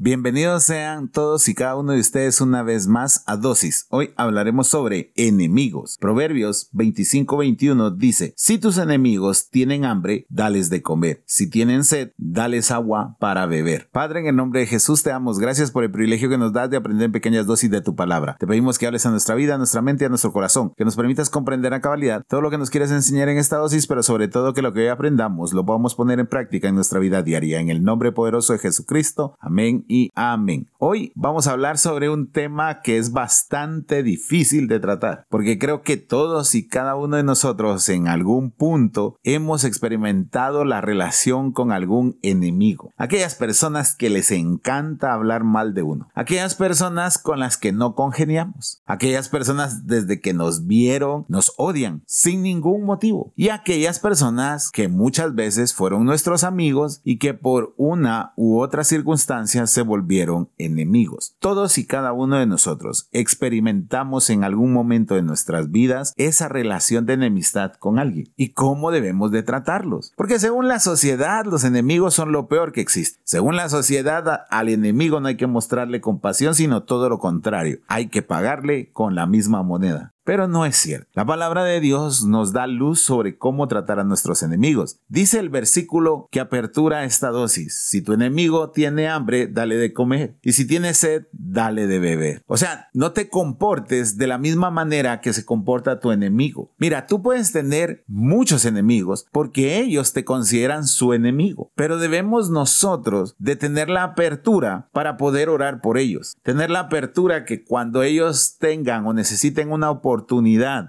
Bienvenidos sean todos y cada uno de ustedes una vez más a Dosis. Hoy hablaremos sobre enemigos. Proverbios 25-21 dice, si tus enemigos tienen hambre, dales de comer. Si tienen sed, dales agua para beber. Padre, en el nombre de Jesús te damos gracias por el privilegio que nos das de aprender pequeñas dosis de tu palabra. Te pedimos que hables a nuestra vida, a nuestra mente y a nuestro corazón, que nos permitas comprender a cabalidad todo lo que nos quieres enseñar en esta dosis, pero sobre todo que lo que hoy aprendamos lo podamos poner en práctica en nuestra vida diaria. En el nombre poderoso de Jesucristo. Amén amén. Hoy vamos a hablar sobre un tema que es bastante difícil de tratar, porque creo que todos y cada uno de nosotros en algún punto hemos experimentado la relación con algún enemigo. Aquellas personas que les encanta hablar mal de uno. Aquellas personas con las que no congeniamos. Aquellas personas desde que nos vieron nos odian sin ningún motivo. Y aquellas personas que muchas veces fueron nuestros amigos y que por una u otra circunstancia se volvieron enemigos. Todos y cada uno de nosotros experimentamos en algún momento de nuestras vidas esa relación de enemistad con alguien y cómo debemos de tratarlos. Porque según la sociedad los enemigos son lo peor que existe. Según la sociedad al enemigo no hay que mostrarle compasión sino todo lo contrario. Hay que pagarle con la misma moneda. Pero no es cierto. La palabra de Dios nos da luz sobre cómo tratar a nuestros enemigos. Dice el versículo que apertura esta dosis. Si tu enemigo tiene hambre, dale de comer. Y si tiene sed, dale de beber. O sea, no te comportes de la misma manera que se comporta tu enemigo. Mira, tú puedes tener muchos enemigos porque ellos te consideran su enemigo. Pero debemos nosotros de tener la apertura para poder orar por ellos. Tener la apertura que cuando ellos tengan o necesiten una oportunidad,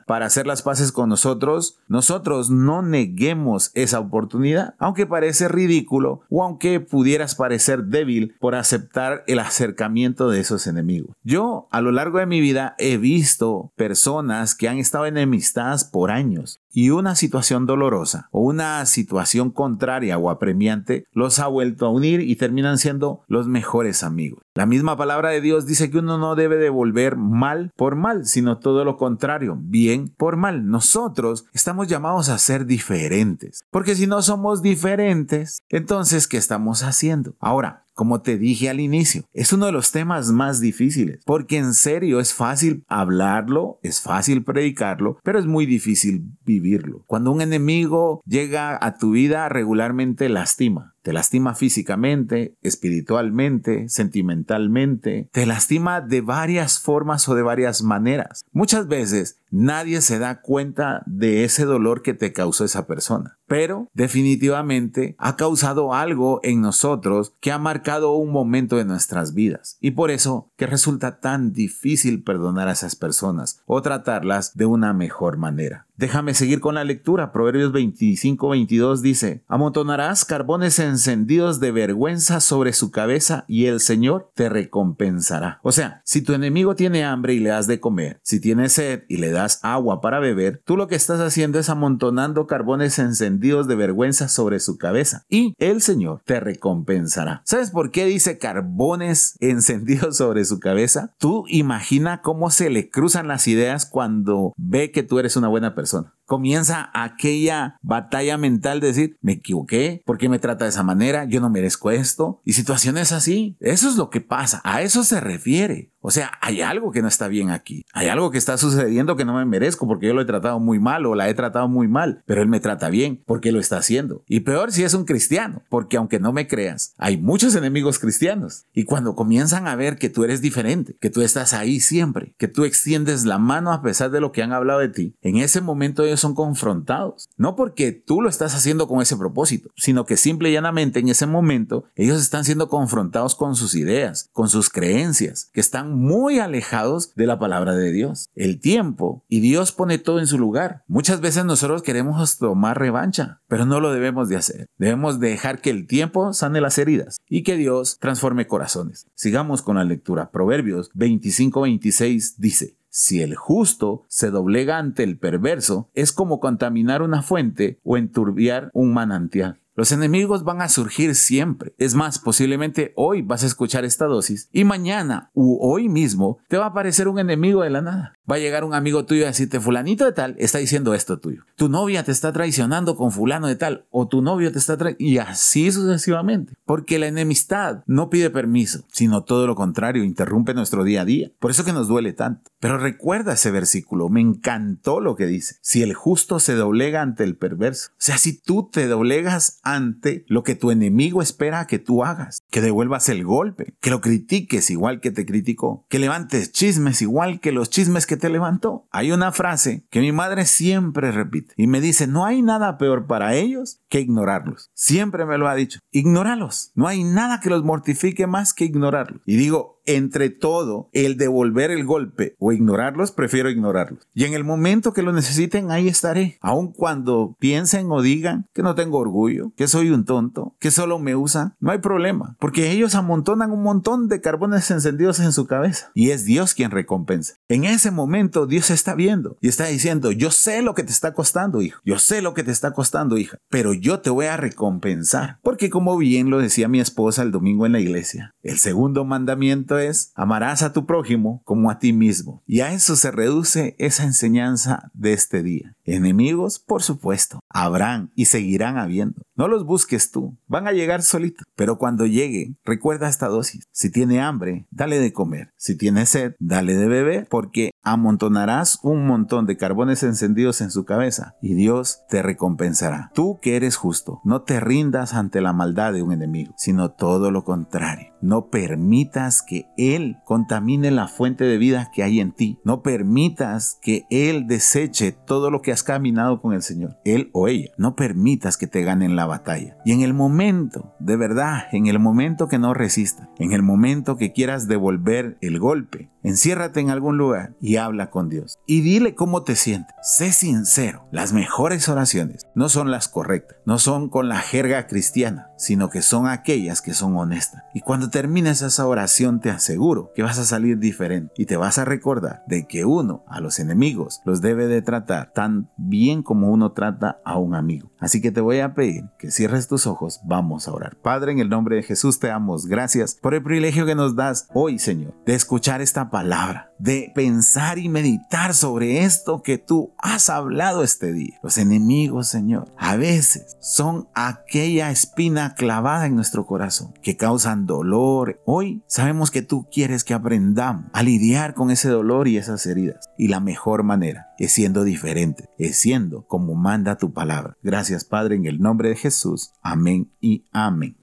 para hacer las paces con nosotros, nosotros no neguemos esa oportunidad, aunque parece ridículo o aunque pudieras parecer débil por aceptar el acercamiento de esos enemigos. Yo a lo largo de mi vida he visto personas que han estado enemistadas por años y una situación dolorosa o una situación contraria o apremiante los ha vuelto a unir y terminan siendo los mejores amigos. La misma palabra de Dios dice que uno no debe devolver mal por mal, sino todo lo contrario, bien por mal. Nosotros estamos llamados a ser diferentes, porque si no somos diferentes, entonces, ¿qué estamos haciendo? Ahora, como te dije al inicio, es uno de los temas más difíciles, porque en serio es fácil hablarlo, es fácil predicarlo, pero es muy difícil vivirlo. Cuando un enemigo llega a tu vida regularmente lastima. Te lastima físicamente, espiritualmente, sentimentalmente. Te lastima de varias formas o de varias maneras. Muchas veces nadie se da cuenta de ese dolor que te causó esa persona. Pero definitivamente ha causado algo en nosotros que ha marcado un momento de nuestras vidas. Y por eso que resulta tan difícil perdonar a esas personas o tratarlas de una mejor manera. Déjame seguir con la lectura. Proverbios 25-22 dice, amontonarás carbones encendidos de vergüenza sobre su cabeza y el Señor te recompensará. O sea, si tu enemigo tiene hambre y le das de comer, si tiene sed y le das agua para beber, tú lo que estás haciendo es amontonando carbones encendidos de vergüenza sobre su cabeza y el Señor te recompensará. ¿Sabes por qué dice carbones encendidos sobre su cabeza? Tú imagina cómo se le cruzan las ideas cuando ve que tú eres una buena persona comienza aquella batalla mental de decir, me equivoqué, ¿por qué me trata de esa manera? Yo no merezco esto. Y situaciones así. Eso es lo que pasa. A eso se refiere. O sea, hay algo que no está bien aquí. Hay algo que está sucediendo que no me merezco porque yo lo he tratado muy mal o la he tratado muy mal, pero él me trata bien porque lo está haciendo. Y peor si es un cristiano, porque aunque no me creas, hay muchos enemigos cristianos. Y cuando comienzan a ver que tú eres diferente, que tú estás ahí siempre, que tú extiendes la mano a pesar de lo que han hablado de ti, en ese momento ellos son confrontados. No porque tú lo estás haciendo con ese propósito, sino que simple y llanamente en ese momento ellos están siendo confrontados con sus ideas, con sus creencias, que están muy alejados de la palabra de Dios. El tiempo y Dios pone todo en su lugar. Muchas veces nosotros queremos tomar revancha, pero no lo debemos de hacer. Debemos dejar que el tiempo sane las heridas y que Dios transforme corazones. Sigamos con la lectura. Proverbios 25-26 dice, si el justo se doblega ante el perverso, es como contaminar una fuente o enturbiar un manantial. Los enemigos van a surgir siempre. Es más, posiblemente hoy vas a escuchar esta dosis y mañana u hoy mismo te va a aparecer un enemigo de la nada. Va a llegar un amigo tuyo a decirte, fulanito de tal está diciendo esto tuyo. Tu novia te está traicionando con fulano de tal o tu novio te está traicionando y así sucesivamente. Porque la enemistad no pide permiso, sino todo lo contrario, interrumpe nuestro día a día. Por eso que nos duele tanto. Pero recuerda ese versículo, me encantó lo que dice. Si el justo se doblega ante el perverso, o sea, si tú te doblegas ante lo que tu enemigo espera que tú hagas, que devuelvas el golpe, que lo critiques igual que te criticó, que levantes chismes igual que los chismes que te levantó. Hay una frase que mi madre siempre repite y me dice, no hay nada peor para ellos que ignorarlos. Siempre me lo ha dicho, ignóralos. No hay nada que los mortifique más que ignorarlos. Y digo, entre todo el devolver el golpe o ignorarlos, prefiero ignorarlos. Y en el momento que lo necesiten, ahí estaré. Aun cuando piensen o digan que no tengo orgullo, que soy un tonto, que solo me usan, no hay problema, porque ellos amontonan un montón de carbones encendidos en su cabeza y es Dios quien recompensa. En ese momento Dios está viendo y está diciendo, yo sé lo que te está costando, hijo, yo sé lo que te está costando, hija, pero yo te voy a recompensar. Porque como bien lo decía mi esposa el domingo en la iglesia, el segundo mandamiento es, amarás a tu prójimo como a ti mismo. Y a eso se reduce esa enseñanza de este día. Enemigos, por supuesto, habrán y seguirán habiendo. No los busques tú, van a llegar solitos. Pero cuando lleguen, recuerda esta dosis. Si tiene hambre, dale de comer. Si tiene sed, dale de beber, porque amontonarás un montón de carbones encendidos en su cabeza y Dios te recompensará. Tú que eres justo, no te rindas ante la maldad de un enemigo, sino todo lo contrario. No permitas que Él contamine la fuente de vida que hay en ti. No permitas que Él deseche todo lo que has caminado con el Señor. Él o ella. No permitas que te ganen la batalla. Y en el momento, de verdad, en el momento que no resistas, en el momento que quieras devolver el golpe, enciérrate en algún lugar y habla con Dios. Y dile cómo te sientes. Sé sincero. Las mejores oraciones no son las correctas, no son con la jerga cristiana, sino que son aquellas que son honestas. Y cuando termines esa oración te aseguro que vas a salir diferente y te vas a recordar de que uno a los enemigos los debe de tratar tan bien como uno trata a un amigo. Así que te voy a pedir que cierres tus ojos, vamos a orar. Padre, en el nombre de Jesús te damos gracias por el privilegio que nos das hoy, Señor, de escuchar esta de pensar y meditar sobre esto que tú has hablado este día. Los enemigos, Señor, a veces son aquella espina clavada en nuestro corazón que causan dolor Hoy sabemos que tú quieres que aprendamos a lidiar con ese dolor y esas heridas. Y la mejor manera es siendo diferente, es siendo como manda tu palabra. Gracias Padre en el nombre de Jesús. Amén y amén.